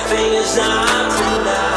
everything is not né? tonight.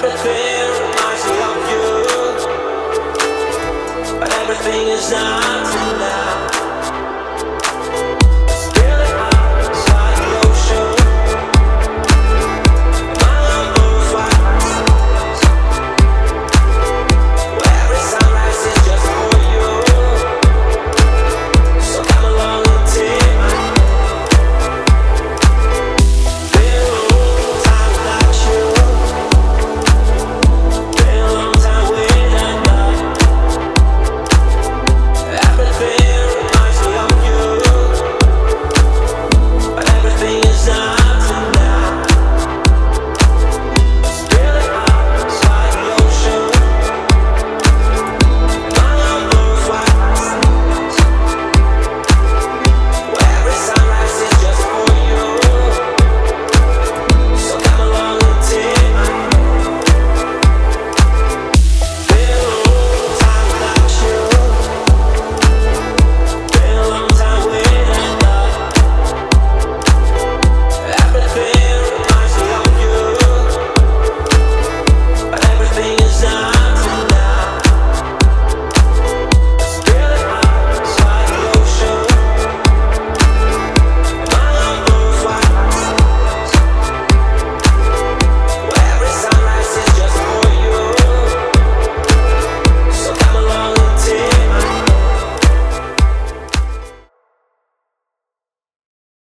Everything is not